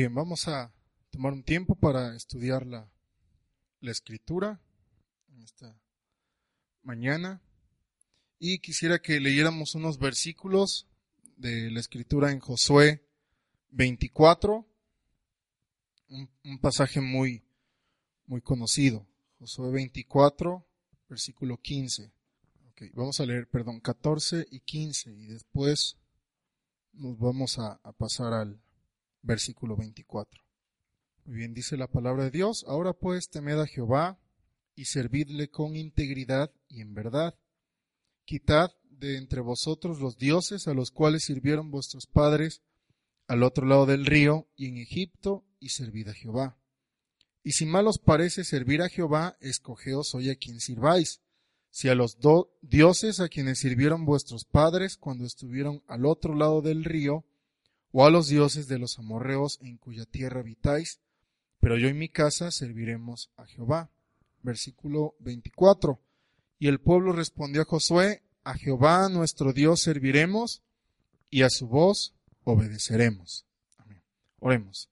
Bien, vamos a tomar un tiempo para estudiar la, la escritura en esta mañana. Y quisiera que leyéramos unos versículos de la escritura en Josué 24, un, un pasaje muy, muy conocido. Josué 24, versículo 15. Okay, vamos a leer, perdón, 14 y 15 y después nos vamos a, a pasar al versículo 24. Muy bien, dice la palabra de Dios. Ahora pues temed a Jehová y servidle con integridad y en verdad. Quitad de entre vosotros los dioses a los cuales sirvieron vuestros padres al otro lado del río y en Egipto y servid a Jehová. Y si mal os parece servir a Jehová, escogeos hoy a quien sirváis, si a los dioses a quienes sirvieron vuestros padres cuando estuvieron al otro lado del río, o a los dioses de los amorreos en cuya tierra habitáis, pero yo y mi casa serviremos a Jehová. Versículo 24. Y el pueblo respondió a Josué, a Jehová nuestro Dios serviremos y a su voz obedeceremos. Amén. Oremos.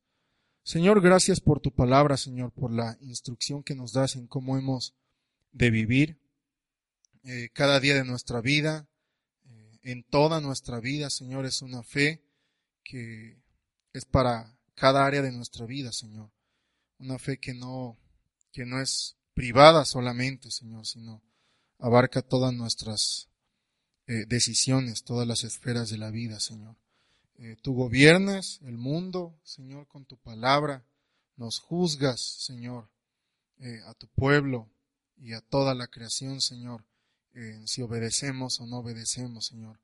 Señor, gracias por tu palabra, Señor, por la instrucción que nos das en cómo hemos de vivir eh, cada día de nuestra vida, eh, en toda nuestra vida, Señor, es una fe que es para cada área de nuestra vida, Señor una fe que no, que no es privada solamente, Señor, sino abarca todas nuestras eh, decisiones, todas las esferas de la vida, Señor. Eh, tú gobiernas el mundo, Señor, con tu palabra, nos juzgas, Señor, eh, a tu pueblo y a toda la creación, Señor, si obedecemos o no obedecemos, Señor.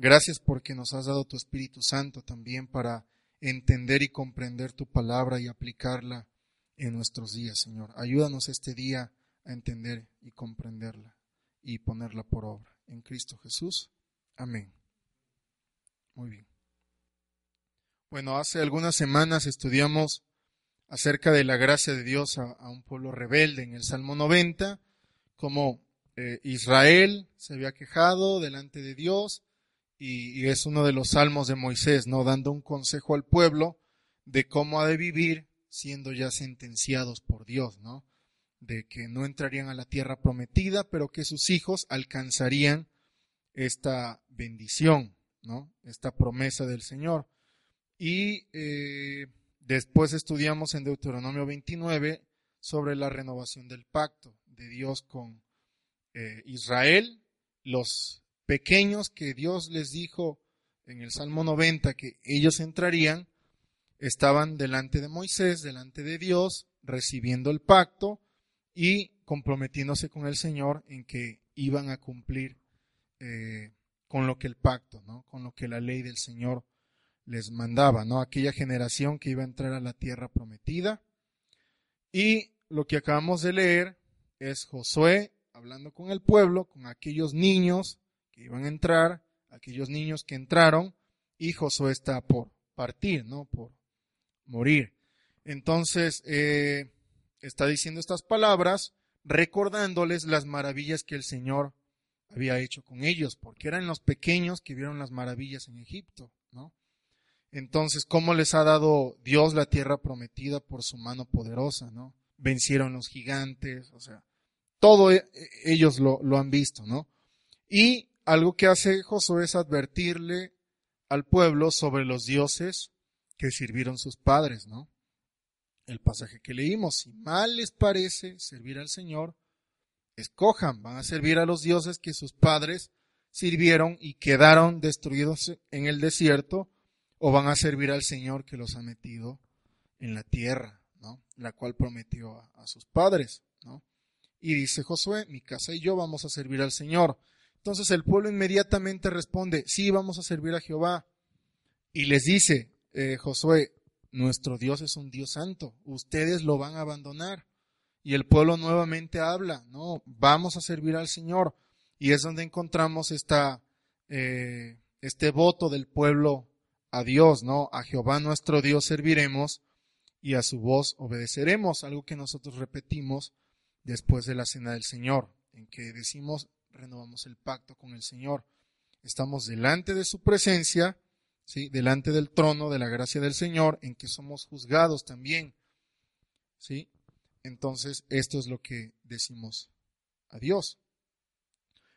Gracias porque nos has dado tu Espíritu Santo también para entender y comprender tu palabra y aplicarla en nuestros días, Señor. Ayúdanos este día a entender y comprenderla y ponerla por obra. En Cristo Jesús. Amén. Muy bien. Bueno, hace algunas semanas estudiamos acerca de la gracia de Dios a, un pueblo rebelde en el Salmo 90, como eh, Israel se había quejado delante de Dios y, es uno de los salmos de Moisés, ¿no? Dando un consejo al pueblo de cómo ha de vivir siendo ya sentenciados por Dios, ¿no? De que no entrarían a la tierra prometida, pero que sus hijos alcanzarían esta bendición, ¿no? Esta promesa del Señor. Y eh, después estudiamos en Deuteronomio 29 sobre la renovación del pacto de Dios con eh, Israel, los pequeños que Dios les dijo en el Salmo 90 que ellos entrarían, estaban delante de Moisés, delante de Dios, recibiendo el pacto y comprometiéndose con el Señor en que iban a cumplir eh, con lo que el pacto, ¿no? con lo que la ley del Señor les mandaba, ¿no? aquella generación que iba a entrar a la tierra prometida. Y lo que acabamos de leer es Josué hablando con el pueblo, con aquellos niños iban a entrar, aquellos niños que entraron, y Josué está por partir, ¿no? Por morir. Entonces, eh, está diciendo estas palabras recordándoles las maravillas que el Señor había hecho con ellos, porque eran los pequeños que vieron las maravillas en Egipto, ¿no? Entonces, ¿cómo les ha dado Dios la tierra prometida por su mano poderosa, ¿no? Vencieron los gigantes, o sea, todo e, ellos lo, lo han visto, ¿no? Y algo que hace Josué es advertirle al pueblo sobre los dioses que sirvieron sus padres, ¿no? El pasaje que leímos, si mal les parece servir al Señor, escojan, van a servir a los dioses que sus padres sirvieron y quedaron destruidos en el desierto, o van a servir al Señor que los ha metido en la tierra, ¿no? La cual prometió a, sus padres, ¿no? Y dice Josué, mi casa y yo vamos a servir al Señor. Entonces el pueblo inmediatamente responde, sí, vamos a servir a Jehová. Y les dice, eh, Josué, nuestro Dios es un Dios santo, ustedes lo van a abandonar. Y el pueblo nuevamente habla, no, vamos a servir al Señor. Y es donde encontramos esta, eh, este voto del pueblo a Dios, ¿no? A Jehová nuestro Dios serviremos y a su voz obedeceremos, algo que nosotros repetimos después de la cena del Señor, en que decimos, renovamos el pacto con el Señor. Estamos delante de su presencia ¿sí? delante del trono de la gracia del Señor, en que somos juzgados también. ¿sí? Entonces, esto es lo que decimos a Dios.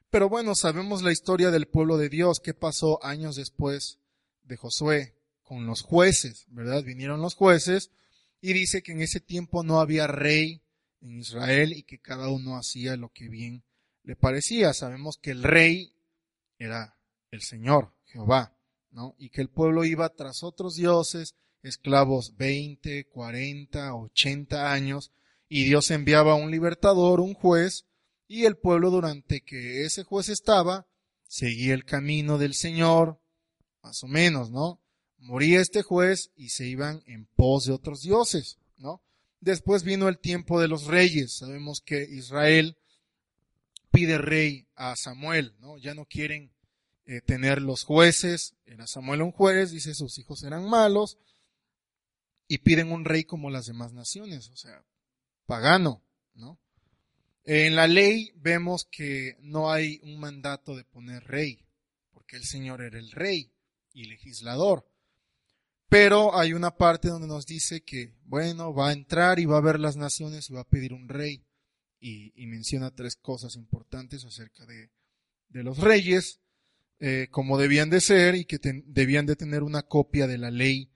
Pero bueno, sabemos la historia del pueblo de Dios, qué pasó años después de Josué con los jueces, ¿verdad? Vinieron los jueces y dice que en ese tiempo no había rey en Israel y que cada uno hacía lo que bien le parecía. Sabemos que el rey era el Señor, Jehová, ¿no? Y que el pueblo iba tras otros dioses, esclavos 20, 40, 80 años, y Dios enviaba un libertador, un juez, y el pueblo durante que ese juez estaba, seguía el camino del Señor, más o menos, ¿no? Moría este juez y se iban en pos de otros dioses, ¿no? Después vino el tiempo de los reyes. Sabemos que Israel pide rey a Samuel, ¿no? Ya no quieren eh, tener los jueces. Era Samuel un juez, dice sus hijos eran malos. Y piden un rey como las demás naciones, o sea, pagano, ¿no? En la ley vemos que no hay un mandato de poner rey, porque el Señor era el rey y legislador. Pero hay una parte donde nos dice que, bueno, va a entrar y va a ver las naciones y va a pedir un rey. Y, menciona tres cosas importantes acerca de, los reyes, eh, como debían de ser y que debían de tener una copia de la ley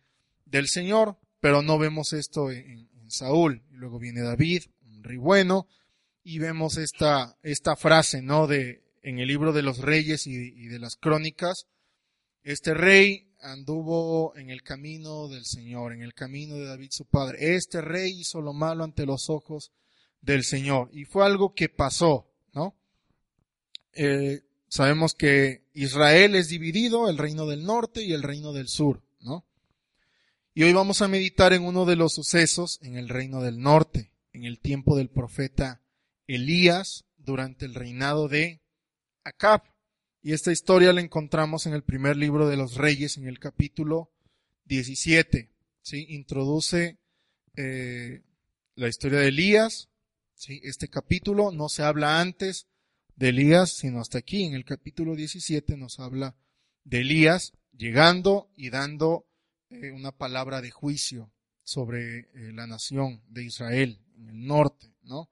del Señor. Pero no vemos esto en, Saúl. Y luego viene David, un rey bueno, y vemos esta, esta frase, ¿no? De, en el libro de los reyes y de las crónicas, este rey anduvo en el camino del Señor, en el camino de David su padre. Este rey hizo lo malo ante los ojos del Señor. Y fue algo que pasó, ¿no? Eh, sabemos que Israel es dividido, el reino del norte y el reino del sur, ¿no? Y hoy vamos a meditar en uno de los sucesos en el reino del norte, en el tiempo del profeta Elías, durante el reinado de Acab. Y esta historia la encontramos en el primer libro de los Reyes, en el capítulo 17. ¿sí? Introduce eh, la historia de Elías. Este capítulo no se habla antes de Elías, sino hasta aquí, en el capítulo 17 nos habla de Elías llegando y dando eh, una palabra de juicio sobre eh, la nación de Israel en el norte, ¿no?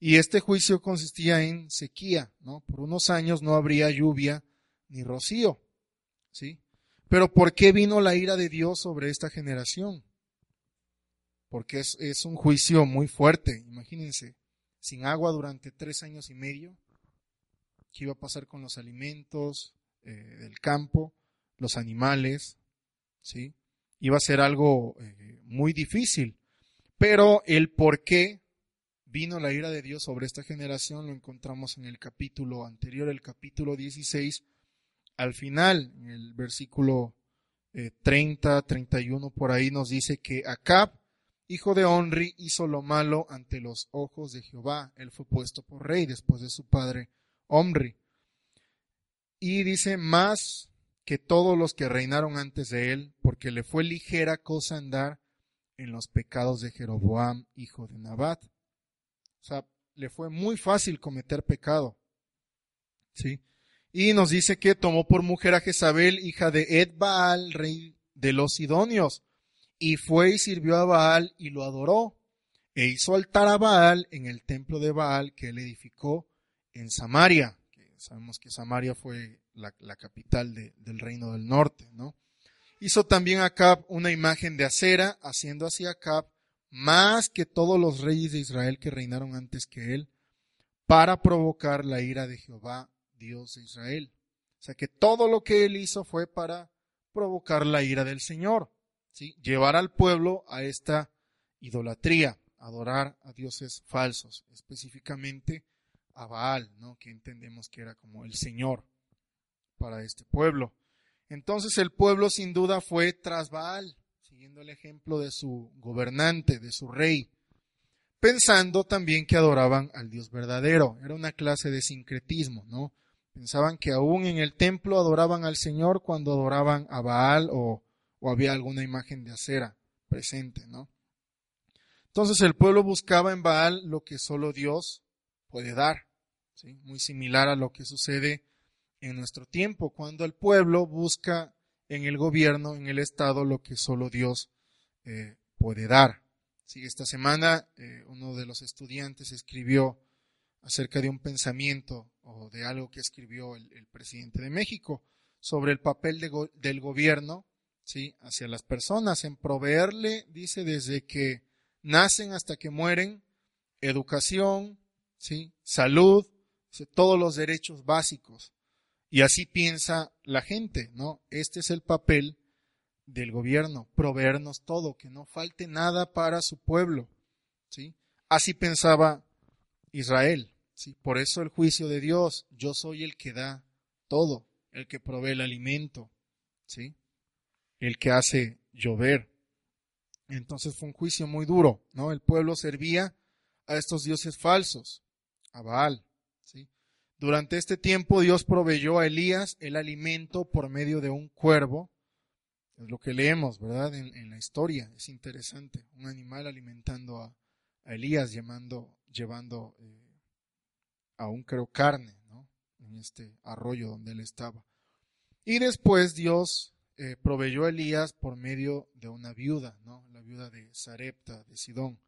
Y este juicio consistía en sequía, ¿no? Por unos años no habría lluvia ni rocío, ¿sí? Pero ¿por qué vino la ira de Dios sobre esta generación? Porque es un juicio muy fuerte, imagínense, sin agua durante tres años y medio, ¿qué iba a pasar con los alimentos eh, del campo, los animales? ¿Sí? Iba a ser algo eh, muy difícil. Pero el por qué vino la ira de Dios sobre esta generación lo encontramos en el capítulo anterior, el capítulo 16. Al final, en el versículo 30, eh, 31, por ahí nos dice que Acab, hijo de Onri, hizo lo malo ante los ojos de Jehová. Él fue puesto por rey después de su padre Omri. Y dice, más que todos los que reinaron antes de él, porque le fue ligera cosa andar en los pecados de Jeroboam, hijo de Nabat. O sea, le fue muy fácil cometer pecado. ¿Sí? Y nos dice que tomó por mujer a Jezabel, hija de Ed Baal, rey de los Sidonios, y fue y sirvió a Baal y lo adoró, e hizo altar a Baal en el templo de Baal que él edificó en Samaria. Que sabemos que Samaria fue la, capital del reino del norte, ¿no? Hizo también Acab una imagen de acera, haciendo así Acab más que todos los reyes de Israel que reinaron antes que él, para provocar la ira de Jehová, Dios de Israel. O sea que todo lo que él hizo fue para provocar la ira del Señor, llevar al pueblo a esta idolatría, adorar a dioses falsos, específicamente a Baal, ¿no? que entendemos que era como el Señor para este pueblo. Entonces el pueblo sin duda fue tras Baal, siguiendo el ejemplo de su gobernante, de su rey, pensando también que adoraban al Dios verdadero. Era una clase de sincretismo, ¿no? Pensaban que aún en el templo adoraban al Señor cuando adoraban a Baal o, o había alguna imagen de acera presente, ¿no? Entonces el pueblo buscaba en Baal lo que solo Dios puede dar, muy similar a lo que sucede en nuestro tiempo, cuando el pueblo busca en el gobierno, en el Estado, lo que solo Dios eh, puede dar. Sí, esta semana eh, uno de los estudiantes escribió acerca de un pensamiento o de algo que escribió el, presidente de México sobre el papel del gobierno ¿sí? hacia las personas, en proveerle, dice, desde que nacen hasta que mueren, educación, ¿sí? salud, todos los derechos básicos. Y así piensa la gente, ¿no? Este es el papel del gobierno, proveernos todo, que no falte nada para su pueblo, ¿sí? Así pensaba Israel, ¿sí? Por eso el juicio de Dios, yo soy el que da todo, el que provee el alimento, ¿sí? El que hace llover. Entonces fue un juicio muy duro, ¿no? El pueblo servía a estos dioses falsos, a Baal, ¿sí? Durante este tiempo Dios proveyó a Elías el alimento por medio de un cuervo, es lo que leemos, ¿verdad? En, la historia, es interesante, un animal alimentando a, Elías, llevando, eh, aún creo carne, ¿no? En este arroyo donde él estaba. Y después Dios eh, proveyó Elías por medio de una viuda, ¿no? La viuda de Sarepta, de Sidón.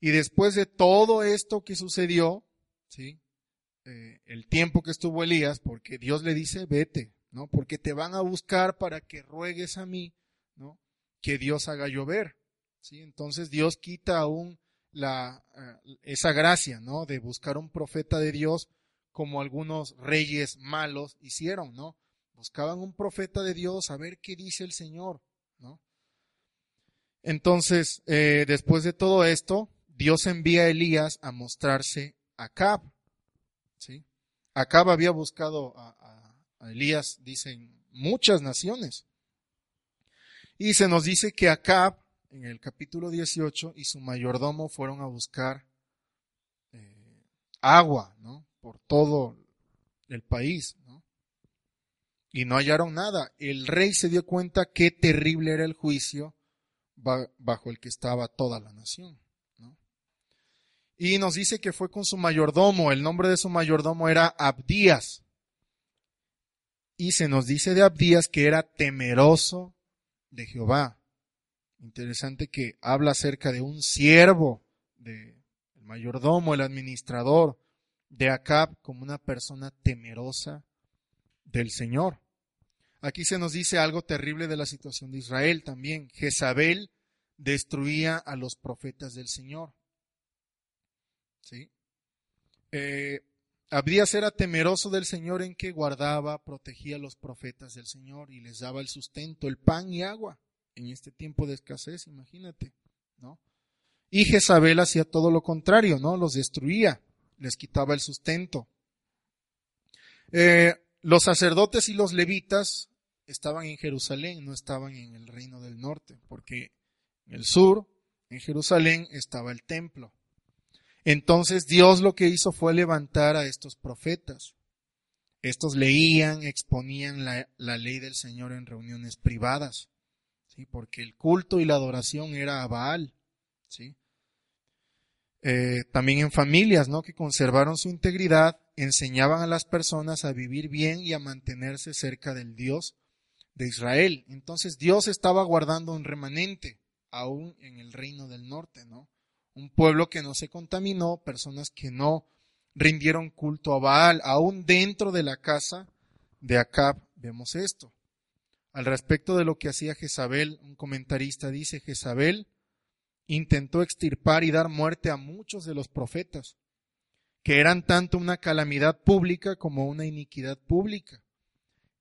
Y después de todo esto que sucedió, ¿sí? Eh, el tiempo que estuvo Elías, porque Dios le dice, vete, ¿no? Porque te van a buscar para que ruegues a mí, ¿no? Que Dios haga llover, ¿sí? Entonces Dios quita aún la, eh, esa gracia, ¿no? De buscar un profeta de Dios como algunos reyes malos hicieron, ¿no? Buscaban un profeta de Dios a ver qué dice el Señor, ¿no? Entonces, eh, después de todo esto, Dios envía a Elías a mostrarse a Cab, ¿sí? Acab había buscado a, Elías, dicen, muchas naciones. Y se nos dice que Acab, en el capítulo 18, y su mayordomo fueron a buscar eh, agua, ¿no? Por todo el país. Y no hallaron nada. El rey se dio cuenta qué terrible era el juicio bajo el que estaba toda la nación. Y nos dice que fue con su mayordomo. El nombre de su mayordomo era Abdías. Y se nos dice de Abdías que era temeroso de Jehová. Interesante que habla acerca de un siervo, de el mayordomo, el administrador de Acab como una persona temerosa del Señor. Aquí se nos dice algo terrible de la situación de Israel también. Jezabel destruía a los profetas del Señor. ¿sí? Eh, Abdías era temeroso del Señor en que guardaba, protegía a los profetas del Señor y les daba el sustento, el pan y agua en este tiempo de escasez, imagínate, ¿no? Y Jezabel hacía todo lo contrario, ¿no? Los destruía, les quitaba el sustento. Eh, los sacerdotes y los levitas estaban en Jerusalén, no estaban en el reino del norte, porque en el sur, en Jerusalén, estaba el templo. Entonces Dios lo que hizo fue levantar a estos profetas. Estos leían, exponían la, ley del Señor en reuniones privadas, ¿sí? porque el culto y la adoración era a Baal. ¿sí? Eh, también en familias ¿no? que conservaron su integridad, enseñaban a las personas a vivir bien y a mantenerse cerca del Dios de Israel. Entonces Dios estaba guardando un remanente aún en el reino del norte, ¿no? un pueblo que no se contaminó, personas que no rindieron culto a Baal, aún dentro de la casa de Acab vemos esto. Al respecto de lo que hacía Jezabel, un comentarista dice, Jezabel intentó extirpar y dar muerte a muchos de los profetas, que eran tanto una calamidad pública como una iniquidad pública,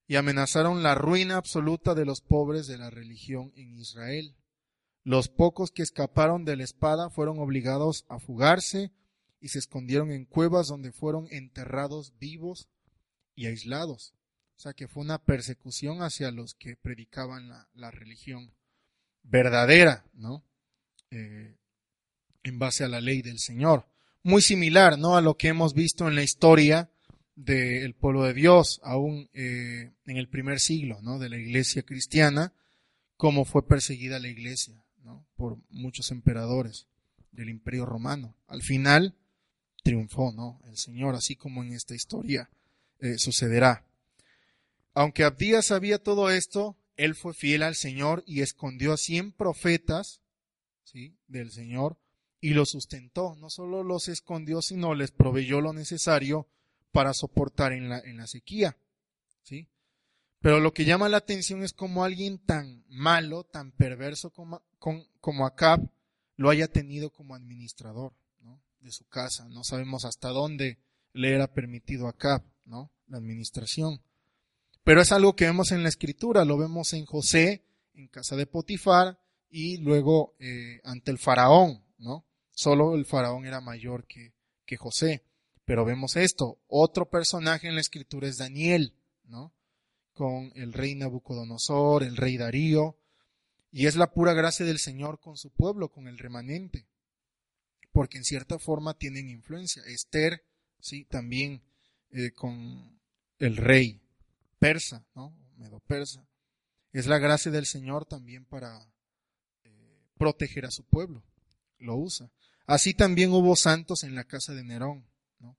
y amenazaron la ruina absoluta de los pobres de la religión en Israel. Los pocos que escaparon de la espada fueron obligados a fugarse y se escondieron en cuevas donde fueron enterrados vivos y aislados. O sea que fue una persecución hacia los que predicaban la, religión verdadera, ¿no? Eh, en base a la ley del Señor. Muy similar, ¿no? A lo que hemos visto en la historia del pueblo de Dios, aún eh, en el primer siglo, ¿no? De la iglesia cristiana, cómo fue perseguida la iglesia por muchos emperadores del imperio romano. Al final triunfó ¿no? el Señor, así como en esta historia eh, sucederá. Aunque Abdías sabía todo esto, él fue fiel al Señor y escondió a cien profetas ¿sí? del Señor y los sustentó. No solo los escondió, sino les proveyó lo necesario para soportar en la, en la sequía. ¿sí? Pero lo que llama la atención es como alguien tan malo, tan perverso como, como Acab, lo haya tenido como administrador de su casa. No sabemos hasta dónde le era permitido Acab ¿no? la administración. Pero es algo que vemos en la escritura, lo vemos en José, en casa de Potifar, y luego eh, ante el faraón, ¿no? Solo el faraón era mayor que, José. Pero vemos esto, otro personaje en la escritura es Daniel, ¿no? Con el rey Nabucodonosor, el rey Darío, y es la pura gracia del Señor con su pueblo, con el remanente, porque en cierta forma tienen influencia. Esther, sí, también eh, con el rey persa, ¿no? Medo persa. Es la gracia del Señor también para eh, proteger a su pueblo. Lo usa. Así también hubo santos en la casa de Nerón.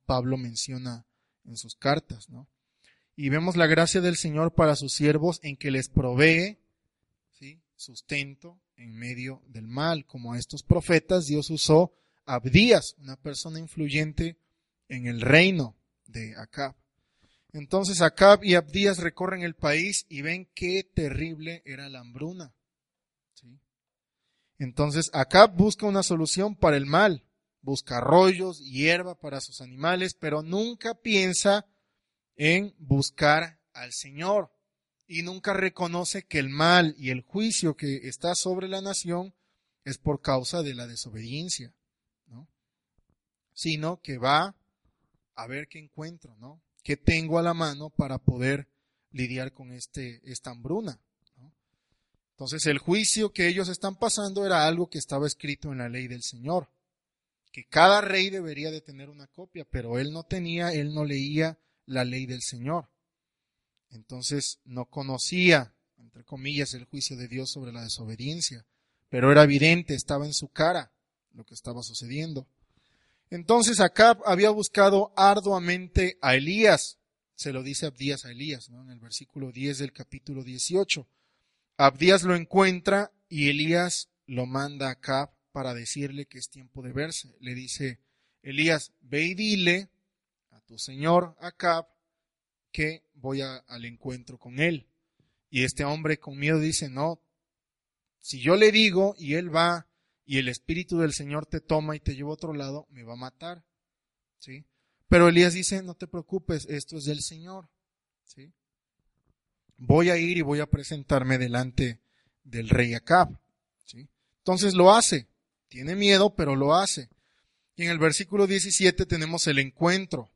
Pablo menciona en sus cartas, ¿no? Y vemos la gracia del Señor para sus siervos en que les provee ¿sí? sustento en medio del mal. Como a estos profetas, Dios usó a Abdías, una persona influyente en el reino de Acab. Entonces Acab y Abdías recorren el país y ven qué terrible era la hambruna. Entonces Acab busca una solución para el mal, busca arroyos, hierba para sus animales, pero nunca piensa en buscar al Señor y nunca reconoce que el mal y el juicio que está sobre la nación es por causa de la desobediencia, ¿no? sino que va a ver qué encuentro, ¿no? ¿Qué tengo a la mano para poder lidiar con este, esta hambruna? Entonces el juicio que ellos están pasando era algo que estaba escrito en la ley del Señor, que cada rey debería de tener una copia, pero él no tenía, él no leía la ley del Señor. Entonces no conocía, entre comillas, el juicio de Dios sobre la desobediencia, pero era evidente, estaba en su cara lo que estaba sucediendo. Entonces Acab había buscado arduamente a Elías, se lo dice Abdías a Elías, ¿no? en el versículo 10 del capítulo 18. Abdías lo encuentra y Elías lo manda a Acab para decirle que es tiempo de verse. Le dice, Elías, ve y dile a tu señor Acab que voy al encuentro con él. Y este hombre con miedo dice, no, si yo le digo y él va y el Espíritu del Señor te toma y te lleva a otro lado, me va a matar. ¿Sí? Pero Elías dice, no te preocupes, esto es del Señor. ¿Sí? Voy a ir y voy a presentarme delante del rey Acab. ¿sí? Entonces lo hace. Tiene miedo, pero lo hace. Y en el versículo 17 tenemos el encuentro.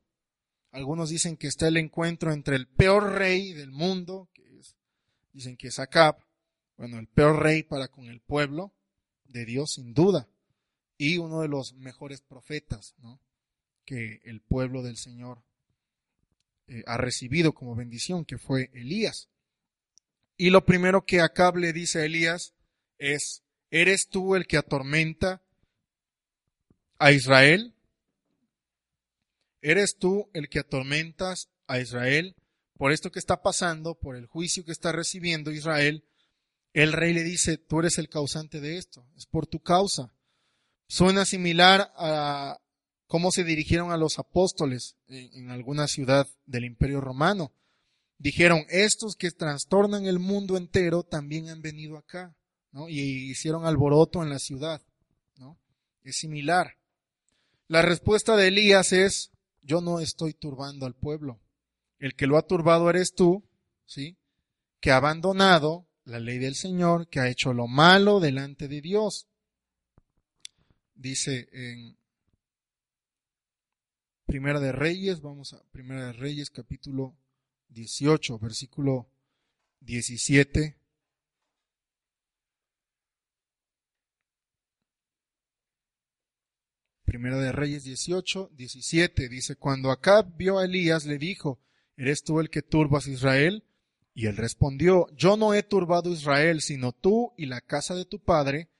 Algunos dicen que está el encuentro entre el peor rey del mundo, que es, dicen que es Acab, bueno, el peor rey para con el pueblo de Dios, sin duda, y uno de los mejores profetas, ¿no? que el pueblo del Señor eh, ha recibido como bendición, que fue Elías. Y lo primero que Acab le dice a Elías es, ¿eres tú el que atormenta a Israel? ¿Eres tú el que atormentas a Israel por esto que está pasando, por el juicio que está recibiendo Israel? El rey le dice, tú eres el causante de esto, es por tu causa. Suena similar a cómo se dirigieron a los apóstoles en, alguna ciudad del imperio romano dijeron, estos que trastornan el mundo entero también han venido acá. Y hicieron alboroto en la ciudad, ¿no? Es similar. La respuesta de Elías es, yo no estoy turbando al pueblo. El que lo ha turbado eres tú, ¿sí? Que ha abandonado la ley del Señor, que ha hecho lo malo delante de Dios. Dice en Primera de Reyes, vamos a Primera de Reyes capítulo 18, versículo 17. Primera de Reyes 18, 17 dice, cuando Acab vio a Elías le dijo, ¿eres tú el que turbas Israel? Y él respondió, yo no he turbado Israel, sino tú y la casa de tu padre,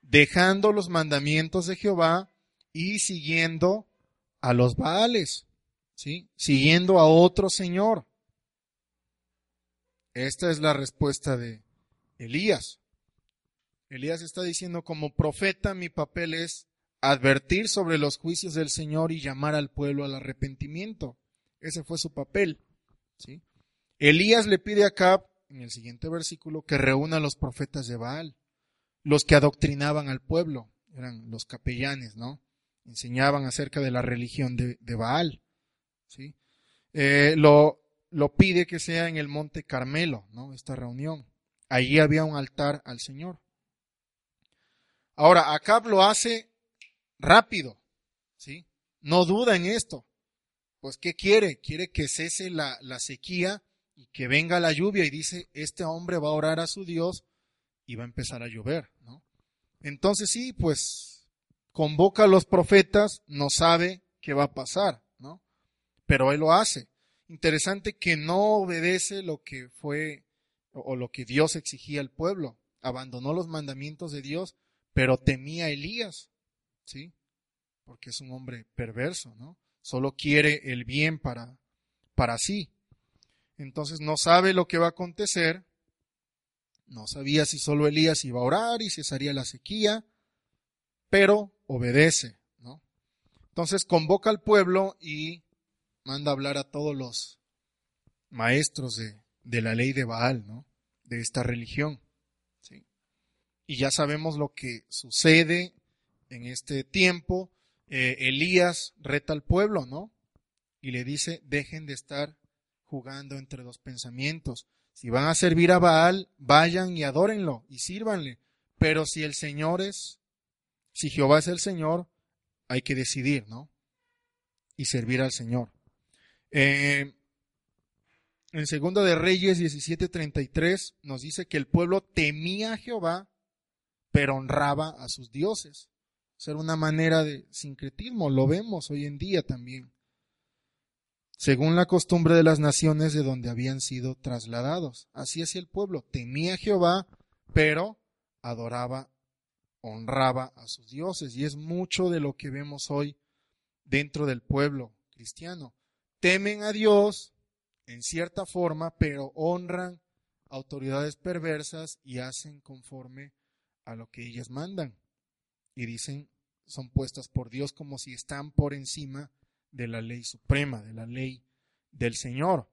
dejando los mandamientos de Jehová y siguiendo a los Baales, ¿sí? Siguiendo a otro Señor. Esta es la respuesta de, Elías. Elías está diciendo, como profeta mi papel es advertir sobre los juicios del Señor y llamar al pueblo al arrepentimiento. Ese fue su papel. ¿sí? Elías le pide a Acab, en el siguiente versículo, que reúna a los profetas de Baal, los que adoctrinaban al pueblo, eran los capellanes, ¿no? Enseñaban acerca de la religión de, Baal. ¿sí? Eh, lo, lo pide que sea en el monte Carmelo, ¿no? Esta reunión. Allí había un altar al Señor. Ahora, Acab lo hace rápido, ¿sí? No duda en esto. Pues, ¿qué quiere? Quiere que cese la, la sequía y que venga la lluvia y dice, este hombre va a orar a su Dios y va a empezar a llover, ¿no? Entonces sí, pues convoca a los profetas, no sabe qué va a pasar, ¿no? Pero él lo hace. Interesante que no obedece lo que fue o lo que Dios exigía al pueblo. Abandonó los mandamientos de Dios, pero temía a Elías, ¿sí? Porque es un hombre perverso, ¿no? Solo quiere el bien para, para sí. Entonces no sabe lo que va a acontecer. No sabía si solo Elías iba a orar y cesaría la sequía, pero obedece, ¿no? Entonces convoca al pueblo y manda hablar a todos los maestros de, de la ley de Baal, ¿no? De esta religión. ¿sí? Y ya sabemos lo que sucede en este tiempo. Eh, Elías reta al pueblo, ¿no? Y le dice, dejen de estar jugando entre dos pensamientos. Si van a servir a Baal, vayan y adórenlo y sírvanle. Pero si el Señor es, si Jehová es el Señor, hay que decidir, ¿no? Y servir al Señor. Eh, en Segunda de Reyes 17:33 nos dice que el pueblo temía a Jehová, pero honraba a sus dioses. Ser una manera de sincretismo, lo vemos hoy en día también según la costumbre de las naciones de donde habían sido trasladados. Así hacía el pueblo, temía a Jehová, pero adoraba, honraba a sus dioses. Y es mucho de lo que vemos hoy dentro del pueblo cristiano. Temen a Dios en cierta forma, pero honran autoridades perversas y hacen conforme a lo que ellas mandan. Y dicen, son puestas por Dios como si están por encima de la ley suprema, de la ley del Señor.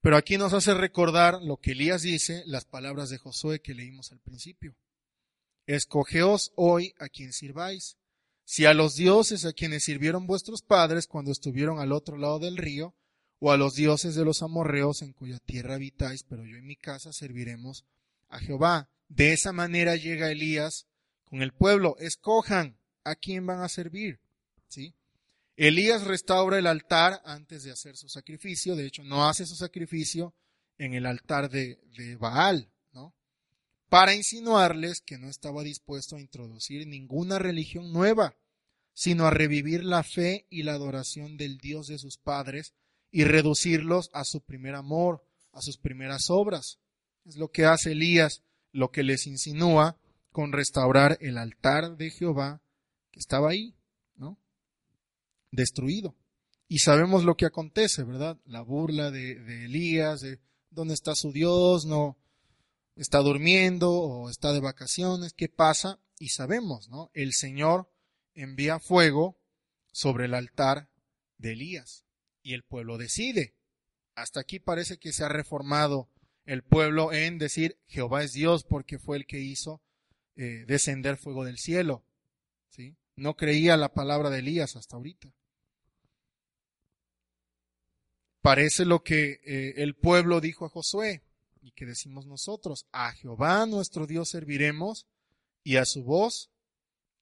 Pero aquí nos hace recordar lo que Elías dice, las palabras de Josué que leímos al principio. Escogeos hoy a quien sirváis. Si a los dioses a quienes sirvieron vuestros padres cuando estuvieron al otro lado del río, o a los dioses de los amorreos en cuya tierra habitáis, pero yo en mi casa serviremos a Jehová. De esa manera llega Elías con el pueblo. Escojan a quién van a servir. ¿Sí? Elías restaura el altar antes de hacer su sacrificio, de hecho no hace su sacrificio en el altar de, Baal, ¿no? Para insinuarles que no estaba dispuesto a introducir ninguna religión nueva, sino a revivir la fe y la adoración del Dios de sus padres y reducirlos a su primer amor, a sus primeras obras. Es lo que hace Elías, lo que les insinúa con restaurar el altar de Jehová que estaba ahí, ¿no? destruido. Y sabemos lo que acontece, ¿verdad? La burla de, Elías, de dónde está su Dios, no está durmiendo o está de vacaciones, ¿qué pasa? Y sabemos, ¿no? El Señor envía fuego sobre el altar de Elías y el pueblo decide. Hasta aquí parece que se ha reformado el pueblo en decir Jehová es Dios porque fue el que hizo eh, descender fuego del cielo. ¿sí? No creía la palabra de Elías hasta ahorita. Parece lo que eh, el pueblo dijo a Josué y que decimos nosotros, a Jehová nuestro Dios serviremos y a su voz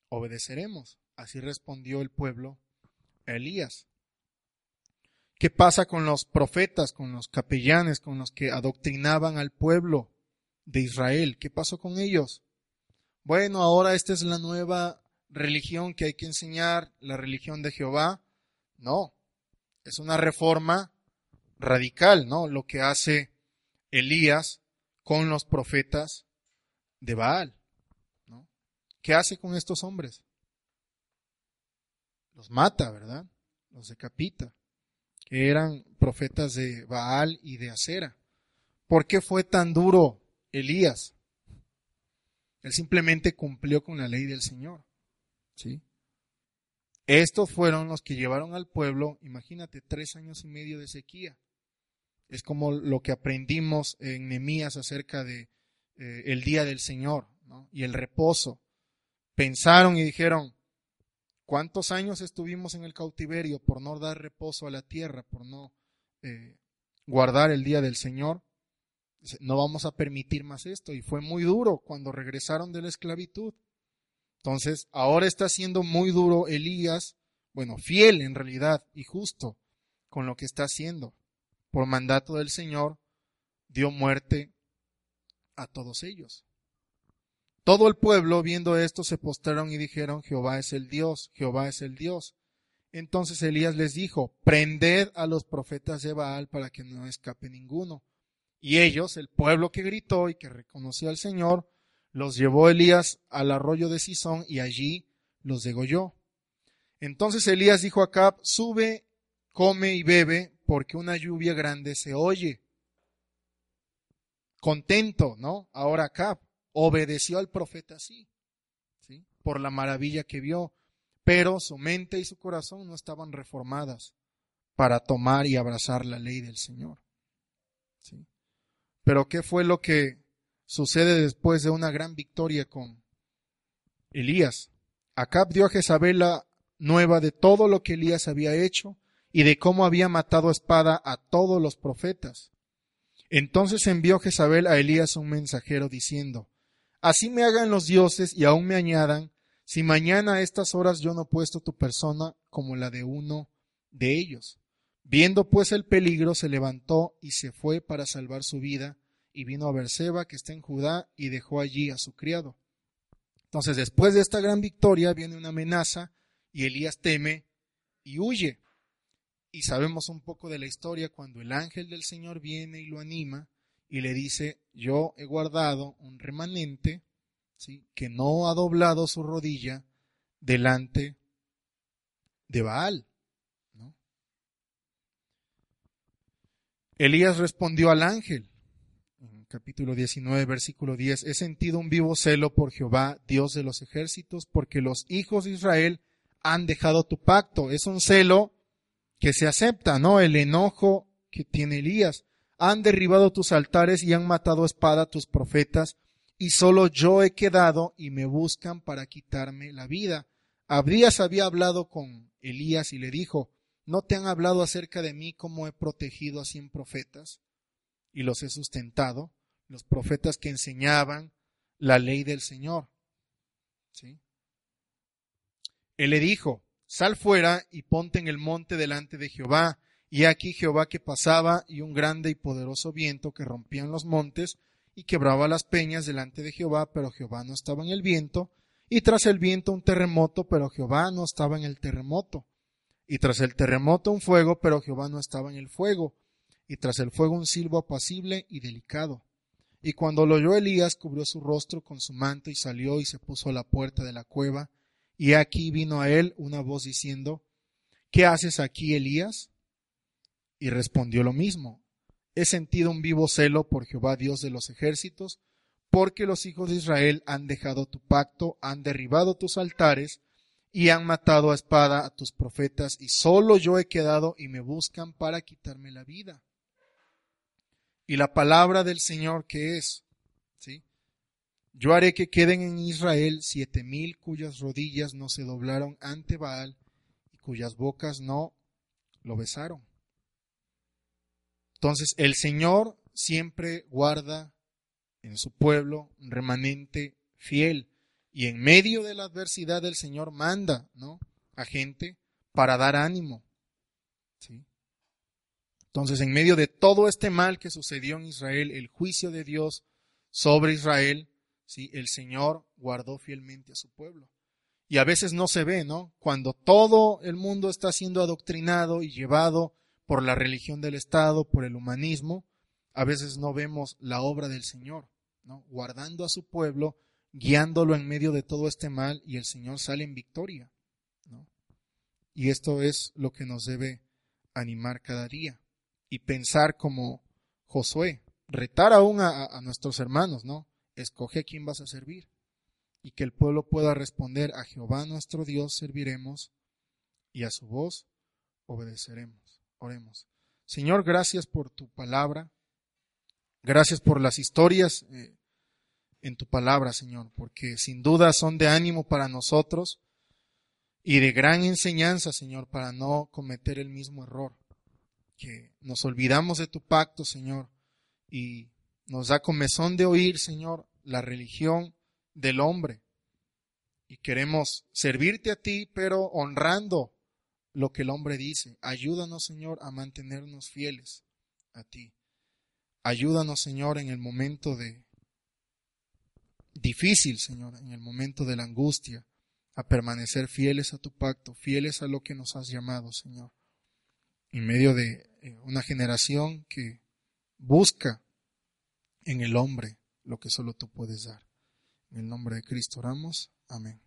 obedeceremos. Así respondió el pueblo Elías. ¿Qué pasa con los profetas, con los capellanes, con los que adoctrinaban al pueblo de Israel? ¿Qué pasó con ellos? Bueno, ahora esta es la nueva religión que hay que enseñar, la religión de Jehová. No, es una reforma radical, ¿no? Lo que hace Elías con los profetas de Baal, ¿no? ¿Qué hace con estos hombres? Los mata, ¿verdad? Los decapita, que eran profetas de Baal y de Acera. ¿Por qué fue tan duro Elías. Él simplemente cumplió con la ley del Señor. ¿Sí? Estos fueron los que llevaron al pueblo, imagínate, tres años y medio de sequía. Es como lo que aprendimos en Nemías acerca de eh, el día del Señor y el reposo. Pensaron y dijeron, ¿cuántos años estuvimos en el cautiverio por no dar reposo a la tierra, por no eh, guardar el día del Señor? No vamos a permitir más esto. Y fue muy duro cuando regresaron de la esclavitud. Entonces, ahora está siendo muy duro Elías, bueno, fiel en realidad y justo con lo que está haciendo. Por mandato del Señor, dio muerte a todos ellos. Todo el pueblo, viendo esto, se postraron y dijeron, Jehová es el Dios, Jehová es el Dios. Entonces Elías les dijo, prended a los profetas de Baal para que no escape ninguno. Y ellos, el pueblo que gritó y que reconoció al Señor, los llevó Elías al arroyo de Sison y allí los degolló. Entonces Elías dijo a Acab, sube, come y bebe, porque una lluvia grande se oye. Contento, ¿no? Ahora Acab obedeció al profeta así, ¿sí? Por la maravilla que vio, pero su mente y su corazón no estaban reformadas para tomar y abrazar la ley del Señor. ¿sí? Pero ¿qué fue lo que sucede después de una gran victoria con Elías. Acab dio a Jezabel la nueva de todo lo que Elías había hecho y de cómo había matado espada a todos los profetas. Entonces envió Jezabel a Elías un mensajero diciendo, Así me hagan los dioses y aún me añadan, si mañana a estas horas yo no puesto tu persona como la de uno de ellos. Viendo pues el peligro, se levantó y se fue para salvar su vida, y vino a Berseba, que está en Judá, y dejó allí a su criado. Entonces, después de esta gran victoria, viene una amenaza, y Elías teme y huye. Y sabemos un poco de la historia cuando el ángel del Señor viene y lo anima y le dice, yo he guardado un remanente ¿sí? que no ha doblado su rodilla delante de Baal. Elías respondió al ángel, capítulo 19, versículo 10, he sentido un vivo celo por Jehová, Dios de los ejércitos, porque los hijos de Israel han dejado tu pacto. Es un celo que se acepta, ¿no? El enojo que tiene Elías. Han derribado tus altares y han matado a espada tus profetas, y solo yo he quedado y me buscan para quitarme la vida. Abdías había hablado con Elías y le dijo, ¿no te han hablado acerca de mí como he protegido a cien profetas y los he sustentado? los profetas que enseñaban la ley del Señor. ¿Sí? Él le dijo, sal fuera y ponte en el monte delante de Jehová. Y aquí Jehová que pasaba y un grande y poderoso viento que rompía los montes y quebraba las peñas delante de Jehová, pero Jehová no estaba en el viento. Y tras el viento un terremoto, pero Jehová no estaba en el terremoto. Y tras el terremoto un fuego, pero Jehová no estaba en el fuego. Y tras el fuego un silbo apacible y delicado. Y cuando lo oyó Elías, cubrió su rostro con su manto y salió y se puso a la puerta de la cueva. Y aquí vino a él una voz diciendo, ¿Qué haces aquí, Elías? Y respondió lo mismo, He sentido un vivo celo por Jehová Dios de los ejércitos, porque los hijos de Israel han dejado tu pacto, han derribado tus altares y han matado a espada a tus profetas, y solo yo he quedado y me buscan para quitarme la vida y la palabra del Señor que es, ¿sí? Yo haré que queden en Israel siete mil cuyas rodillas no se doblaron ante Baal y cuyas bocas no lo besaron. Entonces el Señor siempre guarda en su pueblo un remanente fiel y en medio de la adversidad el Señor manda, ¿no? a gente para dar ánimo. Entonces, en medio de todo este mal que sucedió en Israel, el juicio de Dios sobre Israel, ¿sí? el Señor guardó fielmente a su pueblo. Y a veces no se ve, ¿no? Cuando todo el mundo está siendo adoctrinado y llevado por la religión del Estado, por el humanismo, a veces no vemos la obra del Señor, ¿no? Guardando a su pueblo, guiándolo en medio de todo este mal y el Señor sale en victoria, ¿no? Y esto es lo que nos debe animar cada día y pensar como Josué. retar aún a, a nuestros hermanos, ¿no? Escoge quién vas a servir y que el pueblo pueda responder a Jehová nuestro Dios serviremos y a su voz obedeceremos. Oremos. Señor, gracias por tu palabra. Gracias por las historias eh, en tu palabra, Señor, porque sin duda son de ánimo para nosotros y de gran enseñanza, Señor, para no cometer el mismo error. Que nos olvidamos de tu pacto, Señor, y nos da comezón de oír, Señor, la religión del hombre. Y queremos servirte a ti, pero honrando lo que el hombre dice. Ayúdanos, Señor, a mantenernos fieles a ti. Ayúdanos, Señor, en el momento de difícil, Señor, en el momento de la angustia, a permanecer fieles a tu pacto, fieles a lo que nos has llamado, Señor. En medio de eh, una generación que busca en el hombre lo que solo tú puedes dar. En el nombre de Cristo oramos. Amén.